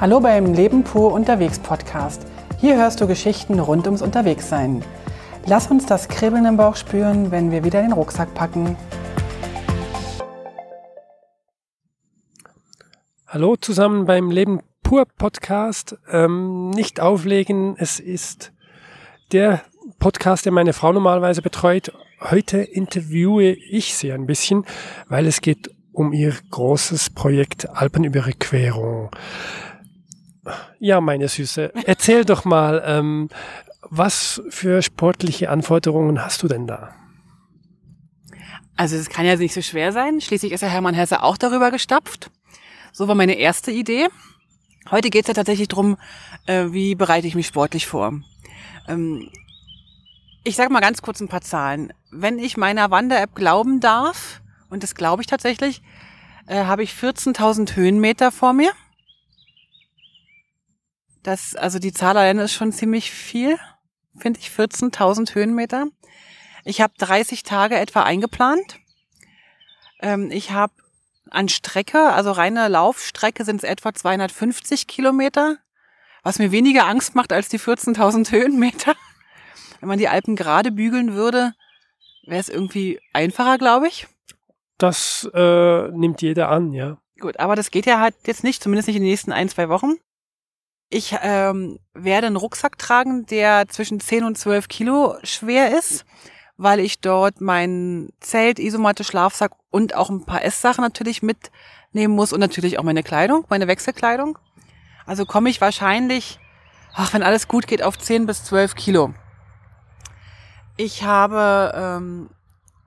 Hallo beim Leben pur unterwegs Podcast. Hier hörst du Geschichten rund ums Unterwegssein. Lass uns das Kribbeln im Bauch spüren, wenn wir wieder den Rucksack packen. Hallo zusammen beim Leben pur Podcast. Ähm, nicht auflegen, es ist der Podcast, der meine Frau normalerweise betreut. Heute interviewe ich sie ein bisschen, weil es geht um ihr großes Projekt Alpenüberquerung. Ja, meine Süße, erzähl doch mal, ähm, was für sportliche Anforderungen hast du denn da? Also es kann ja nicht so schwer sein. Schließlich ist ja Hermann Hesse auch darüber gestapft. So war meine erste Idee. Heute geht es ja tatsächlich darum, äh, wie bereite ich mich sportlich vor. Ähm, ich sage mal ganz kurz ein paar Zahlen. Wenn ich meiner Wander-App glauben darf, und das glaube ich tatsächlich, äh, habe ich 14.000 Höhenmeter vor mir. Das, also die Zahl allein ist schon ziemlich viel, finde ich, 14.000 Höhenmeter. Ich habe 30 Tage etwa eingeplant. Ähm, ich habe an Strecke, also reine Laufstrecke sind es etwa 250 Kilometer, was mir weniger Angst macht als die 14.000 Höhenmeter. Wenn man die Alpen gerade bügeln würde, wäre es irgendwie einfacher, glaube ich. Das äh, nimmt jeder an, ja. Gut, aber das geht ja halt jetzt nicht, zumindest nicht in den nächsten ein, zwei Wochen. Ich ähm, werde einen Rucksack tragen, der zwischen 10 und 12 Kilo schwer ist, weil ich dort mein Zelt, Isomatte, Schlafsack und auch ein paar Esssachen natürlich mitnehmen muss und natürlich auch meine Kleidung, meine Wechselkleidung. Also komme ich wahrscheinlich, ach, wenn alles gut geht, auf 10 bis 12 Kilo. Ich habe ähm,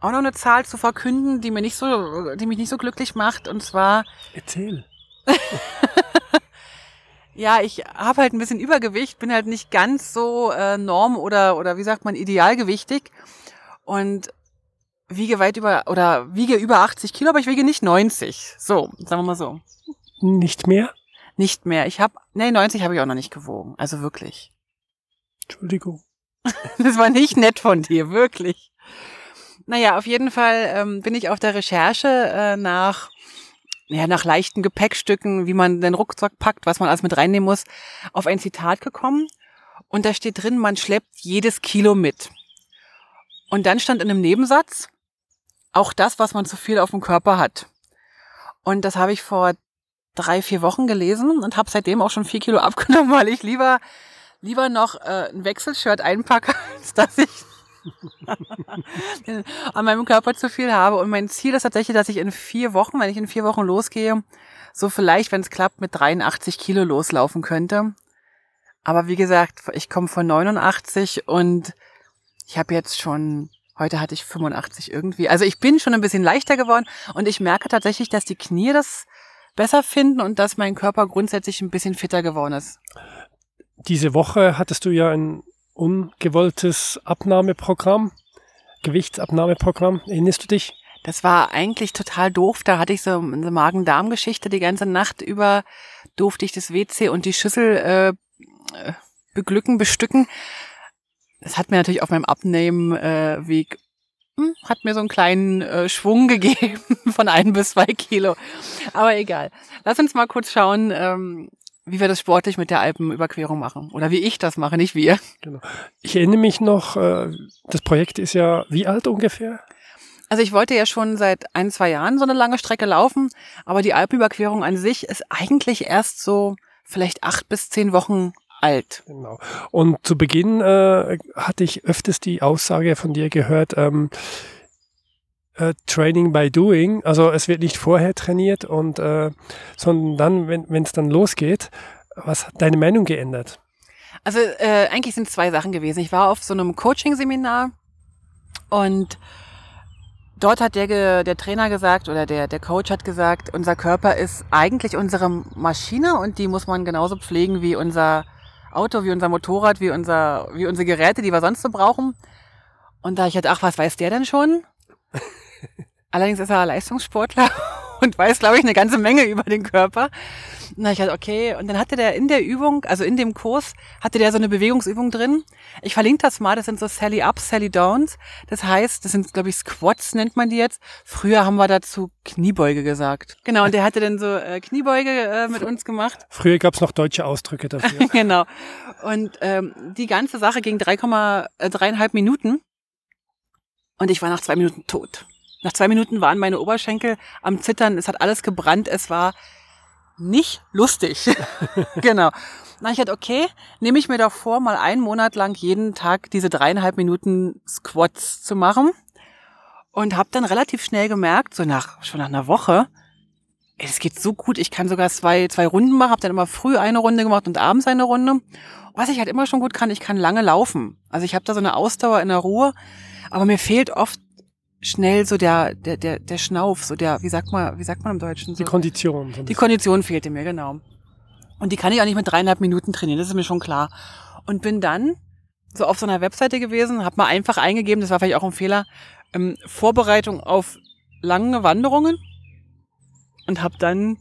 auch noch eine Zahl zu verkünden, die mir nicht so, die mich nicht so glücklich macht. Und zwar. Erzähl. ja, ich habe halt ein bisschen Übergewicht, bin halt nicht ganz so äh, norm oder oder wie sagt man idealgewichtig und wiege weit über oder wiege über 80 Kilo, aber ich wiege nicht 90. So, sagen wir mal so. Nicht mehr? Nicht mehr. Ich habe, nee, 90 habe ich auch noch nicht gewogen. Also wirklich. Entschuldigung. das war nicht nett von dir, wirklich. Naja, auf jeden Fall ähm, bin ich auf der Recherche äh, nach, ja, nach leichten Gepäckstücken, wie man den Rucksack packt, was man alles mit reinnehmen muss, auf ein Zitat gekommen. Und da steht drin, man schleppt jedes Kilo mit. Und dann stand in einem Nebensatz, auch das, was man zu viel auf dem Körper hat. Und das habe ich vor drei, vier Wochen gelesen und habe seitdem auch schon vier Kilo abgenommen, weil ich lieber, lieber noch äh, ein Wechselshirt einpacke, als dass ich an meinem Körper zu viel habe. Und mein Ziel ist tatsächlich, dass ich in vier Wochen, wenn ich in vier Wochen losgehe, so vielleicht, wenn es klappt, mit 83 Kilo loslaufen könnte. Aber wie gesagt, ich komme von 89 und ich habe jetzt schon, heute hatte ich 85 irgendwie. Also ich bin schon ein bisschen leichter geworden und ich merke tatsächlich, dass die Knie das besser finden und dass mein Körper grundsätzlich ein bisschen fitter geworden ist. Diese Woche hattest du ja ein ungewolltes Abnahmeprogramm, Gewichtsabnahmeprogramm. Erinnerst du dich? Das war eigentlich total doof. Da hatte ich so eine Magen-Darm-Geschichte. Die ganze Nacht über durfte ich das WC und die Schüssel äh, beglücken, bestücken. Das hat mir natürlich auf meinem Abnehmweg äh, hm, hat mir so einen kleinen äh, Schwung gegeben von ein bis zwei Kilo. Aber egal. Lass uns mal kurz schauen, ähm, wie wir das sportlich mit der Alpenüberquerung machen. Oder wie ich das mache, nicht wir. Genau. Ich erinnere mich noch, äh, das Projekt ist ja wie alt ungefähr? Also ich wollte ja schon seit ein, zwei Jahren so eine lange Strecke laufen, aber die Alpenüberquerung an sich ist eigentlich erst so vielleicht acht bis zehn Wochen alt. Genau. Und zu Beginn äh, hatte ich öfters die Aussage von dir gehört, ähm, äh, Training by Doing. Also es wird nicht vorher trainiert und äh, sondern dann, wenn es dann losgeht, was hat deine Meinung geändert? Also äh, eigentlich sind es zwei Sachen gewesen. Ich war auf so einem Coaching-Seminar und dort hat der, der Trainer gesagt oder der, der Coach hat gesagt, unser Körper ist eigentlich unsere Maschine und die muss man genauso pflegen wie unser Auto, wie unser Motorrad, wie, unser, wie unsere Geräte, die wir sonst so brauchen. Und da ich halt, ach, was weiß der denn schon? Allerdings ist er Leistungssportler und weiß, glaube ich, eine ganze Menge über den Körper. Na, ich dachte, okay. Und dann hatte der in der Übung, also in dem Kurs, hatte der so eine Bewegungsübung drin. Ich verlinke das mal. Das sind so Sally Ups, Sally Downs. Das heißt, das sind, glaube ich, Squats nennt man die jetzt. Früher haben wir dazu Kniebeuge gesagt. Genau. Und der hatte dann so äh, Kniebeuge äh, mit uns gemacht. Früher gab's noch deutsche Ausdrücke dafür. genau. Und ähm, die ganze Sache ging 3,3,5 Minuten. Und ich war nach zwei Minuten tot. Nach zwei Minuten waren meine Oberschenkel am Zittern. Es hat alles gebrannt. Es war nicht lustig. genau. Na, ich hatte, okay, nehme ich mir doch vor, mal einen Monat lang jeden Tag diese dreieinhalb Minuten Squats zu machen. Und habe dann relativ schnell gemerkt, so nach schon nach einer Woche, ey, es geht so gut, ich kann sogar zwei, zwei Runden machen, habe dann immer früh eine Runde gemacht und abends eine Runde. Was ich halt immer schon gut kann, ich kann lange laufen. Also ich habe da so eine Ausdauer in der Ruhe, aber mir fehlt oft schnell so der, der, der, der Schnauf, so der, wie sagt man, wie sagt man im Deutschen? So? Die Kondition. Die Kondition fehlte mir, genau. Und die kann ich auch nicht mit dreieinhalb Minuten trainieren, das ist mir schon klar. Und bin dann so auf so einer Webseite gewesen, habe mal einfach eingegeben, das war vielleicht auch ein Fehler, ähm, Vorbereitung auf lange Wanderungen und habe dann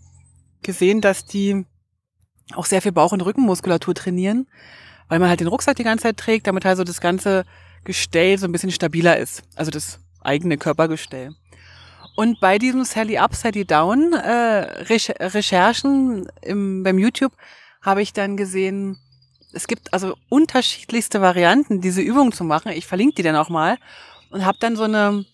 gesehen, dass die auch sehr viel Bauch- und Rückenmuskulatur trainieren, weil man halt den Rucksack die ganze Zeit trägt, damit halt so das ganze Gestell so ein bisschen stabiler ist. Also das eigene Körpergestell. Und bei diesem Sally Up, Sally Down äh, Recherchen im, beim YouTube habe ich dann gesehen, es gibt also unterschiedlichste Varianten, diese Übung zu machen. Ich verlinke die dann auch mal und habe dann so eine,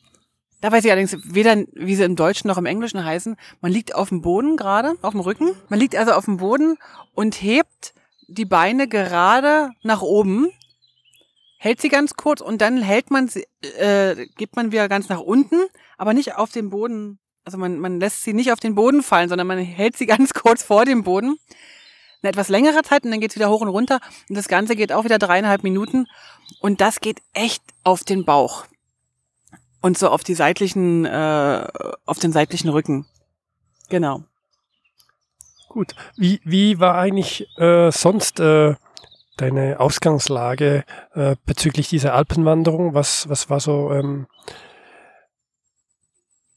da weiß ich allerdings weder, wie sie im Deutschen noch im Englischen heißen. Man liegt auf dem Boden gerade, auf dem Rücken. Man liegt also auf dem Boden und hebt die Beine gerade nach oben hält sie ganz kurz und dann hält man sie, äh, gibt man wieder ganz nach unten, aber nicht auf den Boden. Also man, man lässt sie nicht auf den Boden fallen, sondern man hält sie ganz kurz vor dem Boden. Eine etwas längere Zeit und dann geht's wieder hoch und runter. Und das Ganze geht auch wieder dreieinhalb Minuten. Und das geht echt auf den Bauch. Und so auf die seitlichen, äh, auf den seitlichen Rücken. Genau. Gut. Wie, wie war eigentlich äh, sonst äh, deine Ausgangslage äh, bezüglich dieser Alpenwanderung? Was, was war so ähm,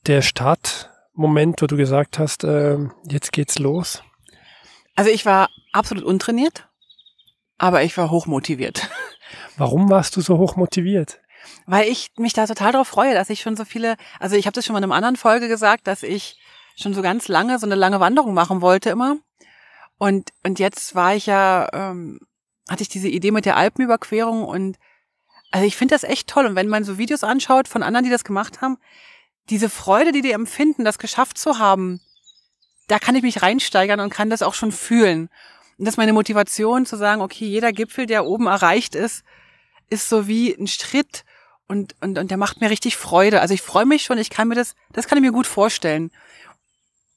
der Startmoment, wo du gesagt hast, äh, jetzt geht's los? Also ich war absolut untrainiert, aber ich war hochmotiviert. Warum warst du so hochmotiviert? Weil ich mich da total darauf freue, dass ich schon so viele, also ich habe das schon mal in einer anderen Folge gesagt, dass ich schon so ganz lange so eine lange Wanderung machen wollte immer. Und, und jetzt war ich ja ähm, hatte ich diese Idee mit der Alpenüberquerung und also ich finde das echt toll. Und wenn man so Videos anschaut von anderen, die das gemacht haben, diese Freude, die die empfinden, das geschafft zu haben, da kann ich mich reinsteigern und kann das auch schon fühlen. Und das ist meine Motivation zu sagen, okay, jeder Gipfel, der oben erreicht ist, ist so wie ein Schritt und, und, und der macht mir richtig Freude. Also ich freue mich schon, ich kann mir das, das kann ich mir gut vorstellen.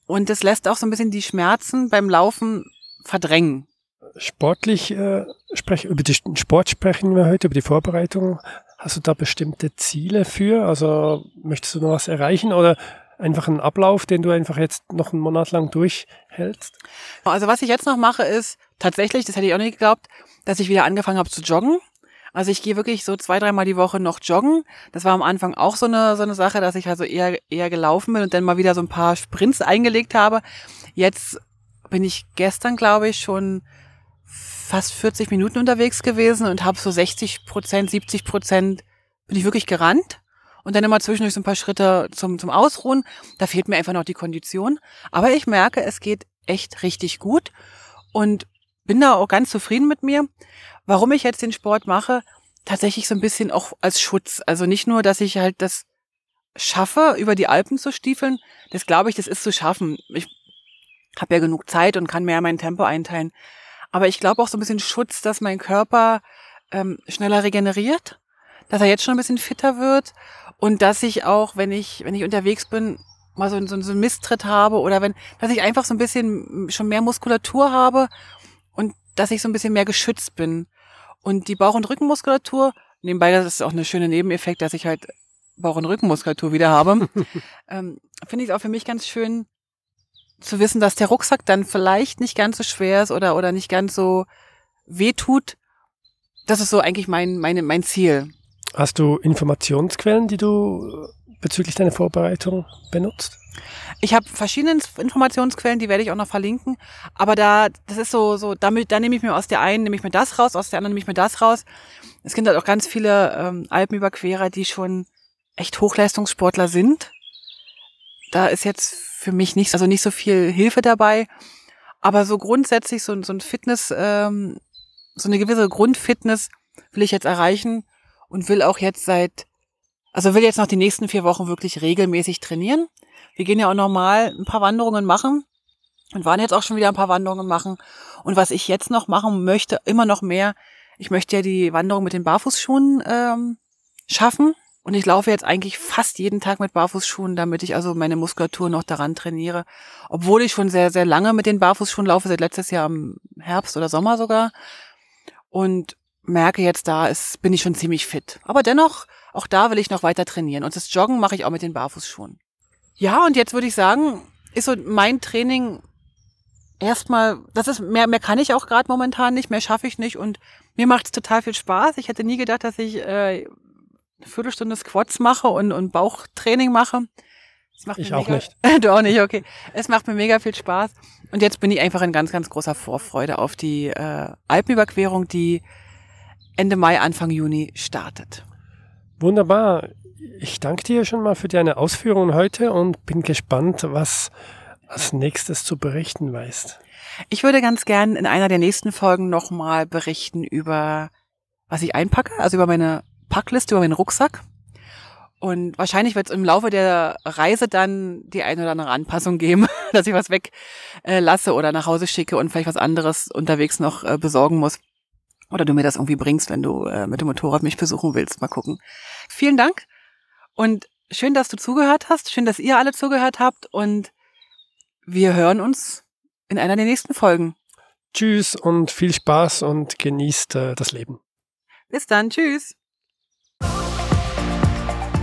Und das lässt auch so ein bisschen die Schmerzen beim Laufen verdrängen sportlich äh, sprechen, über den Sport sprechen wir heute, über die Vorbereitung. Hast du da bestimmte Ziele für? Also möchtest du noch was erreichen oder einfach einen Ablauf, den du einfach jetzt noch einen Monat lang durchhältst? Also was ich jetzt noch mache, ist tatsächlich, das hätte ich auch nicht geglaubt, dass ich wieder angefangen habe zu joggen. Also ich gehe wirklich so zwei, dreimal die Woche noch joggen. Das war am Anfang auch so eine, so eine Sache, dass ich also eher, eher gelaufen bin und dann mal wieder so ein paar Sprints eingelegt habe. Jetzt bin ich gestern, glaube ich, schon fast 40 Minuten unterwegs gewesen und habe so 60 Prozent, 70 Prozent bin ich wirklich gerannt. Und dann immer zwischendurch so ein paar Schritte zum, zum Ausruhen. Da fehlt mir einfach noch die Kondition. Aber ich merke, es geht echt richtig gut und bin da auch ganz zufrieden mit mir. Warum ich jetzt den Sport mache, tatsächlich so ein bisschen auch als Schutz. Also nicht nur, dass ich halt das schaffe, über die Alpen zu stiefeln. Das glaube ich, das ist zu schaffen. Ich habe ja genug Zeit und kann mehr mein Tempo einteilen. Aber ich glaube auch so ein bisschen Schutz, dass mein Körper ähm, schneller regeneriert, dass er jetzt schon ein bisschen fitter wird und dass ich auch, wenn ich, wenn ich unterwegs bin, mal so, so, so einen Misstritt habe oder wenn, dass ich einfach so ein bisschen schon mehr Muskulatur habe und dass ich so ein bisschen mehr geschützt bin. Und die Bauch- und Rückenmuskulatur, nebenbei, das ist auch eine schöne Nebeneffekt, dass ich halt Bauch- und Rückenmuskulatur wieder habe, ähm, finde ich es auch für mich ganz schön, zu wissen, dass der Rucksack dann vielleicht nicht ganz so schwer ist oder, oder nicht ganz so weh tut, das ist so eigentlich mein, meine, mein Ziel. Hast du Informationsquellen, die du bezüglich deiner Vorbereitung benutzt? Ich habe verschiedene Informationsquellen, die werde ich auch noch verlinken. Aber da, das ist so, so, damit, da nehme ich mir aus der einen, nehme ich mir das raus, aus der anderen nehme ich mir das raus. Es gibt halt auch ganz viele ähm, Alpenüberquerer, die schon echt Hochleistungssportler sind. Da ist jetzt für mich nicht, also nicht so viel Hilfe dabei. Aber so grundsätzlich so, so ein Fitness, ähm, so eine gewisse Grundfitness will ich jetzt erreichen und will auch jetzt seit, also will jetzt noch die nächsten vier Wochen wirklich regelmäßig trainieren. Wir gehen ja auch normal ein paar Wanderungen machen und waren jetzt auch schon wieder ein paar Wanderungen machen. Und was ich jetzt noch machen möchte, immer noch mehr, ich möchte ja die Wanderung mit den Barfußschuhen ähm, schaffen. Und ich laufe jetzt eigentlich fast jeden Tag mit Barfußschuhen, damit ich also meine Muskulatur noch daran trainiere. Obwohl ich schon sehr, sehr lange mit den Barfußschuhen laufe, seit letztes Jahr im Herbst oder Sommer sogar. Und merke jetzt, da ist, bin ich schon ziemlich fit. Aber dennoch, auch da will ich noch weiter trainieren. Und das Joggen mache ich auch mit den Barfußschuhen. Ja, und jetzt würde ich sagen, ist so mein Training erstmal, das ist, mehr, mehr kann ich auch gerade momentan nicht, mehr schaffe ich nicht und mir macht es total viel Spaß. Ich hätte nie gedacht, dass ich äh, eine Viertelstunde Squats mache und, und Bauchtraining mache. ich auch mega, nicht. du auch nicht, okay. Es macht mir mega viel Spaß. Und jetzt bin ich einfach in ganz, ganz großer Vorfreude auf die äh, Alpenüberquerung, die Ende Mai, Anfang Juni startet. Wunderbar. Ich danke dir schon mal für deine Ausführungen heute und bin gespannt, was als nächstes zu berichten weißt. Ich würde ganz gern in einer der nächsten Folgen nochmal berichten über, was ich einpacke, also über meine Packliste über meinen Rucksack. Und wahrscheinlich wird es im Laufe der Reise dann die eine oder andere Anpassung geben, dass ich was weglasse äh, oder nach Hause schicke und vielleicht was anderes unterwegs noch äh, besorgen muss. Oder du mir das irgendwie bringst, wenn du äh, mit dem Motorrad mich besuchen willst. Mal gucken. Vielen Dank und schön, dass du zugehört hast. Schön, dass ihr alle zugehört habt und wir hören uns in einer der nächsten Folgen. Tschüss und viel Spaß und genießt äh, das Leben. Bis dann. Tschüss.